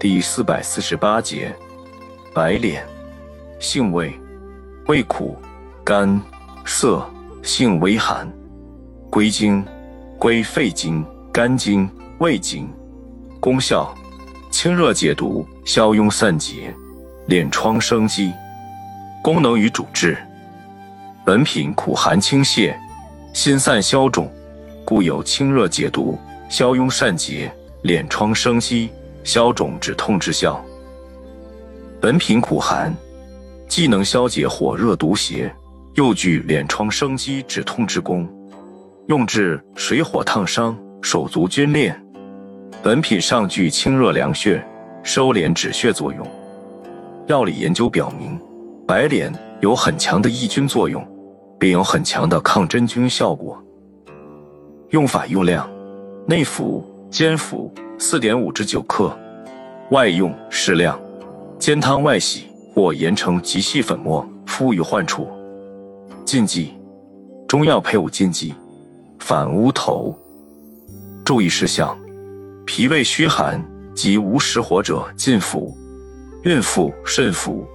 第四百四十八节，白脸，性味，味苦，甘涩，性微寒，归经，归肺经、肝经、胃经。功效，清热解毒，消痈散结，敛疮生肌。功能与主治，本品苦寒清泻，辛散消肿，故有清热解毒、消痈散结、敛疮生肌。消肿止痛之效。本品苦寒，既能消解火热毒邪，又具敛疮生肌止痛之功，用治水火烫伤、手足皲裂。本品上具清热凉血、收敛止血作用。药理研究表明，白莲有很强的抑菌作用，并有很强的抗真菌效果。用法用量：内服、煎服。四点五至九克，外用适量，煎汤外洗或研成极细粉末，敷于患处。禁忌：中药配伍禁忌，反乌头。注意事项：脾胃虚寒及无实火者禁服，孕妇慎服。